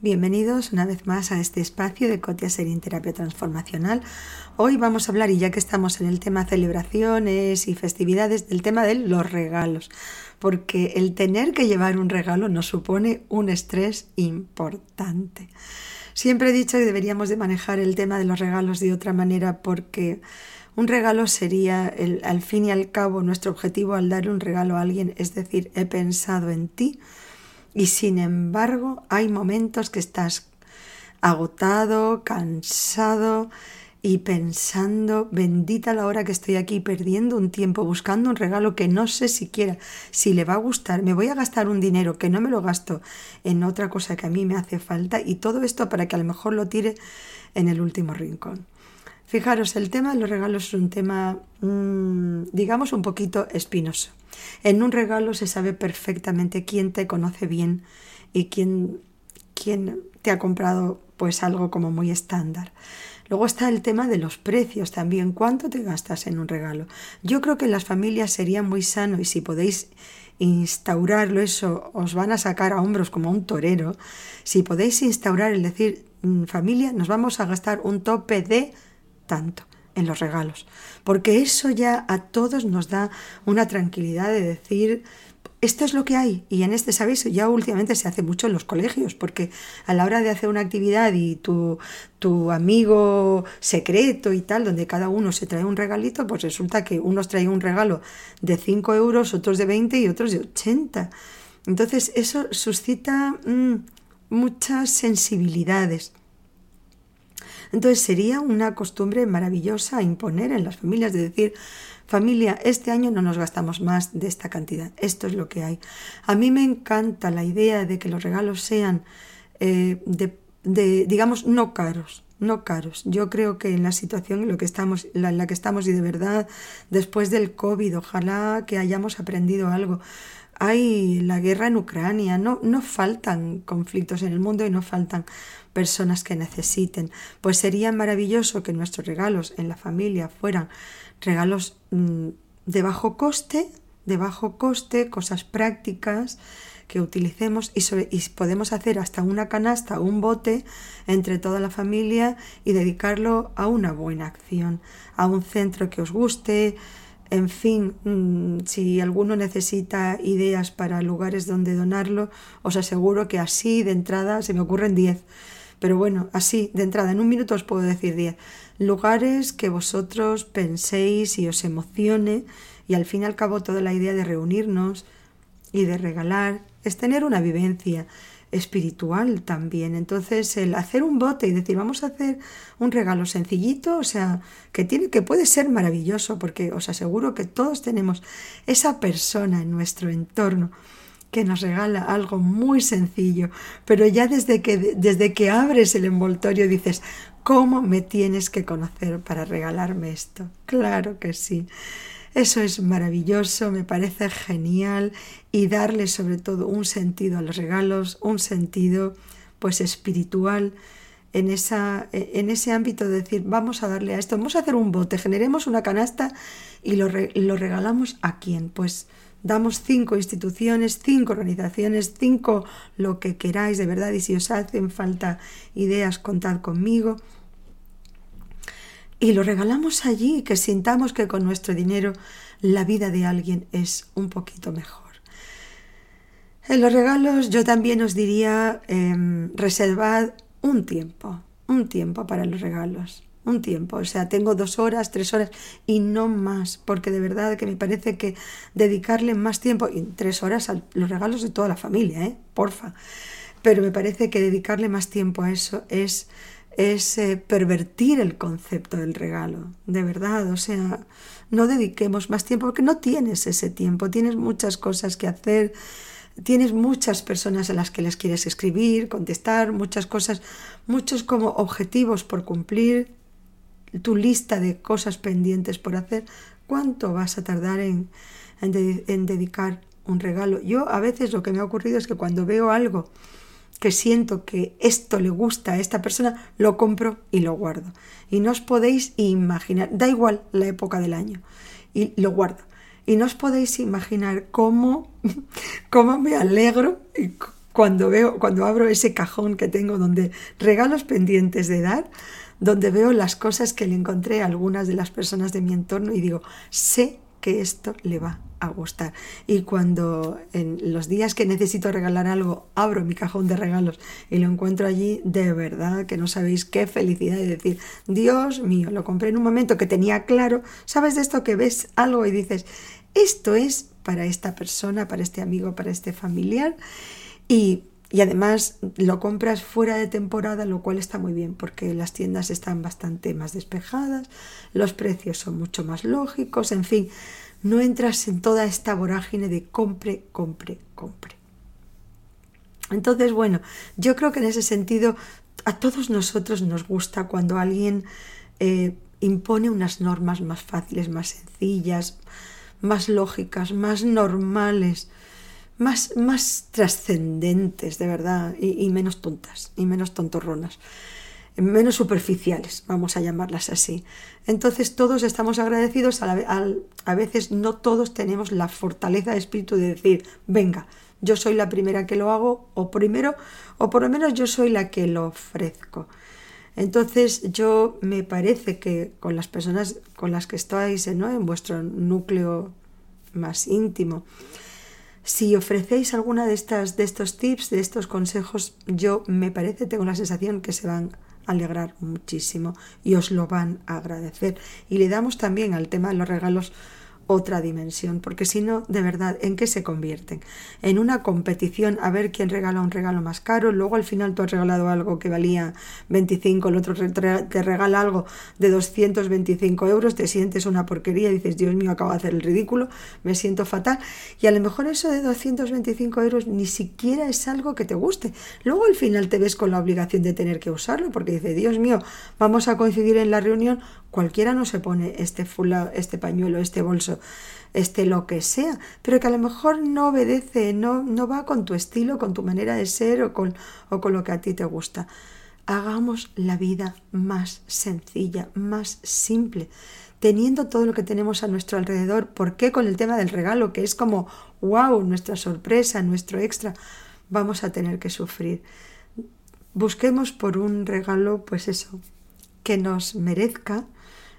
Bienvenidos una vez más a este espacio de Cotia Serín Terapia Transformacional. Hoy vamos a hablar, y ya que estamos en el tema celebraciones y festividades, del tema de los regalos, porque el tener que llevar un regalo nos supone un estrés importante. Siempre he dicho que deberíamos de manejar el tema de los regalos de otra manera porque un regalo sería, el, al fin y al cabo, nuestro objetivo al dar un regalo a alguien, es decir, he pensado en ti. Y sin embargo, hay momentos que estás agotado, cansado y pensando, bendita la hora que estoy aquí perdiendo un tiempo buscando un regalo que no sé siquiera si le va a gustar, me voy a gastar un dinero que no me lo gasto en otra cosa que a mí me hace falta y todo esto para que a lo mejor lo tire en el último rincón. Fijaros, el tema de los regalos es un tema, mm, digamos, un poquito espinoso. En un regalo se sabe perfectamente quién te conoce bien y quién, quién te ha comprado pues algo como muy estándar. Luego está el tema de los precios también. ¿Cuánto te gastas en un regalo? Yo creo que en las familias sería muy sano y si podéis instaurarlo, eso os van a sacar a hombros como un torero. Si podéis instaurar el decir, mm, familia, nos vamos a gastar un tope de tanto en los regalos, porque eso ya a todos nos da una tranquilidad de decir, esto es lo que hay. Y en este, ¿sabéis? Ya últimamente se hace mucho en los colegios, porque a la hora de hacer una actividad y tu, tu amigo secreto y tal, donde cada uno se trae un regalito, pues resulta que unos traen un regalo de 5 euros, otros de 20 y otros de 80. Entonces eso suscita mm, muchas sensibilidades. Entonces sería una costumbre maravillosa imponer en las familias de decir, familia, este año no nos gastamos más de esta cantidad, esto es lo que hay. A mí me encanta la idea de que los regalos sean, eh, de, digamos, no caros, no caros. Yo creo que en la situación en, lo que estamos, en la que estamos y de verdad después del COVID, ojalá que hayamos aprendido algo hay la guerra en Ucrania, no, no faltan conflictos en el mundo y no faltan personas que necesiten. Pues sería maravilloso que nuestros regalos en la familia fueran regalos mm, de bajo coste, de bajo coste, cosas prácticas que utilicemos y, y, podemos hacer hasta una canasta o un bote entre toda la familia y dedicarlo a una buena acción, a un centro que os guste, en fin, mm, si alguno necesita ideas para lugares donde donarlo, os aseguro que así de entrada se me ocurren 10. Pero bueno, así de entrada, en un minuto os puedo decir 10. Lugares que vosotros penséis y os emocione y al fin y al cabo toda la idea de reunirnos y de regalar es tener una vivencia espiritual también. Entonces, el hacer un bote y decir, vamos a hacer un regalo sencillito, o sea, que tiene que puede ser maravilloso porque os aseguro que todos tenemos esa persona en nuestro entorno que nos regala algo muy sencillo, pero ya desde que desde que abres el envoltorio dices, ¿cómo me tienes que conocer para regalarme esto? Claro que sí. Eso es maravilloso, me parece genial y darle sobre todo un sentido a los regalos, un sentido pues espiritual en, esa, en ese ámbito de decir, vamos a darle a esto, vamos a hacer un bote, generemos una canasta y lo, lo regalamos a quién. Pues damos cinco instituciones, cinco organizaciones, cinco lo que queráis de verdad y si os hacen falta ideas, contad conmigo y lo regalamos allí, que sintamos que con nuestro dinero la vida de alguien es un poquito mejor. En los regalos yo también os diría, em, reservad un tiempo, un tiempo para los regalos, un tiempo. O sea, tengo dos horas, tres horas y no más, porque de verdad que me parece que dedicarle más tiempo, y tres horas a los regalos de toda la familia, ¿eh? Porfa. Pero me parece que dedicarle más tiempo a eso es es eh, pervertir el concepto del regalo, de verdad, o sea, no dediquemos más tiempo porque no tienes ese tiempo, tienes muchas cosas que hacer, tienes muchas personas a las que les quieres escribir, contestar, muchas cosas, muchos como objetivos por cumplir, tu lista de cosas pendientes por hacer, ¿cuánto vas a tardar en, dedicar un regalo? Yo a veces lo que me ha ocurrido es que cuando veo algo que siento que esto le gusta a esta persona, lo compro y lo guardo. Y no os podéis imaginar, da igual la época del año, y lo guardo. Y no os podéis imaginar cómo, cómo me alegro cuando veo, cuando abro ese cajón que tengo donde regalos pendientes de dar, donde veo las cosas que le encontré a algunas de las personas de mi entorno y digo, sé que esto le va a gustar. Y cuando en los días que necesito regalar algo, abro mi cajón de regalos y lo encuentro allí, de verdad que no sabéis qué felicidad de decir, Dios mío, lo compré en un momento que tenía claro, ¿sabes de esto que ves algo y dices, esto es para esta persona, para este amigo, para este familiar? Y y además lo compras fuera de temporada, lo cual está muy bien porque las tiendas están bastante más despejadas, los precios son mucho más lógicos, en fin, no entras en toda esta vorágine de compre, compre, compre. Entonces, bueno, yo creo que en ese sentido a todos nosotros nos gusta cuando alguien eh, impone unas normas más fáciles, más sencillas, más lógicas, más normales más, más trascendentes, de verdad, y, menos tontas, y menos tontorronas, menos superficiales, vamos a llamarlas así. Entonces todos estamos agradecidos, a, a veces no todos tenemos la fortaleza de espíritu de decir, venga, yo soy la primera que lo hago, o primero, o por lo menos yo soy la que lo ofrezco. Entonces yo me parece que con las personas con las que estáis en vuestro núcleo más íntimo, si ofrecéis alguna de, estas, de estos tips, de estos consejos, yo me parece, tengo la sensación que se van a alegrar muchísimo y os lo van a agradecer. Y le damos también al tema de los regalos otra dimensión, porque si no, de verdad, ¿en qué se convierten? En una competición a ver quién regala un regalo más caro, luego al final tú has regalado algo que valía 25, el otro te regala algo de 225 euros, te sientes una porquería, dices, Dios mío, acabo de hacer el ridículo, me siento fatal, y a lo mejor eso de 225 euros ni siquiera es algo que te guste. Luego al final te ves con la obligación de tener que usarlo, porque dices, Dios mío, vamos a coincidir en la reunión, cualquiera no se pone este, fula, este pañuelo, este bolso este lo que sea, pero que a lo mejor no obedece, no, no va con tu estilo, con tu manera de ser o con, o con lo que a ti te gusta. Hagamos la vida más sencilla, más simple, teniendo todo lo que tenemos a nuestro alrededor. ¿Por qué con el tema del regalo, que es como, wow, nuestra sorpresa, nuestro extra, vamos a tener que sufrir? Busquemos por un regalo, pues eso, que nos merezca,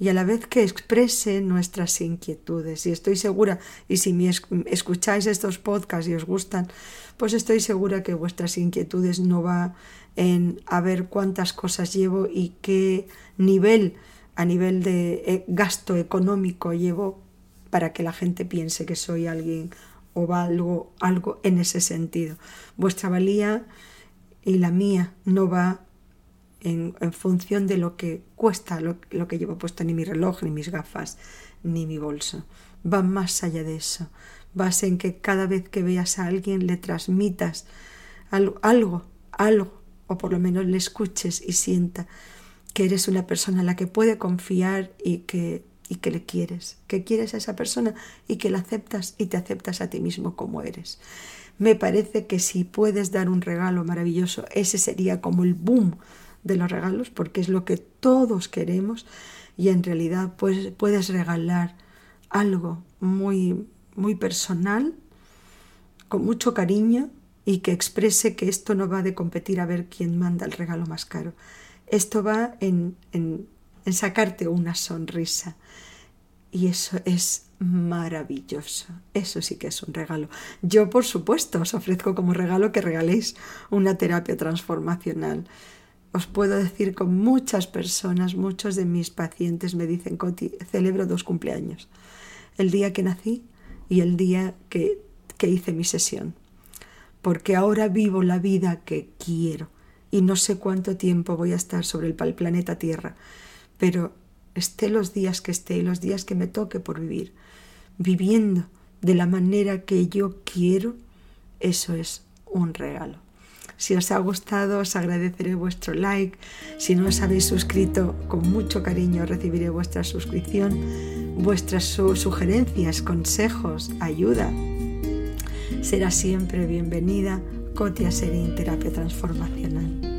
y a la vez que exprese nuestras inquietudes. Y estoy segura, y si me escucháis estos podcasts y os gustan, pues estoy segura que vuestras inquietudes no va en a ver cuántas cosas llevo y qué nivel a nivel de eh, gasto económico llevo para que la gente piense que soy alguien o valgo algo en ese sentido. Vuestra valía y la mía no va en, función de lo que cuesta lo, que llevo puesto, ni mi reloj, ni mis gafas, ni mi bolso. Va más allá de eso. Va en que cada vez que veas a alguien le transmitas algo, algo, o por lo menos le escuches y sienta que eres una persona en la que puede confiar y que, y que le quieres, que quieres a esa persona y que la aceptas y te aceptas a ti mismo como eres. Me parece que si puedes dar un regalo maravilloso, ese sería como el boom de los regalos porque es lo que todos queremos y en realidad pues, puedes regalar algo muy, muy personal, con mucho cariño y que exprese que esto no va de competir a ver quién manda el regalo más caro. Esto va en, en, en sacarte una sonrisa. Y eso es maravilloso. Eso sí que es un regalo. Yo, por supuesto, os ofrezco como regalo que regaléis una terapia transformacional os puedo decir con muchas personas, muchos de mis pacientes me dicen, Coti, celebro dos cumpleaños. El día que nací y el día que, que hice mi sesión. Porque ahora vivo la vida que quiero y no sé cuánto tiempo voy a estar sobre el planeta Tierra, pero esté los días que esté y los días que me toque por vivir, viviendo de la manera que yo quiero, eso es un regalo. Si os ha gustado, os agradeceré vuestro like. Si no os habéis suscrito, con mucho cariño recibiré vuestra suscripción, vuestras sugerencias, consejos, ayuda. Será siempre bienvenida Cotia Serín Terapia Transformacional.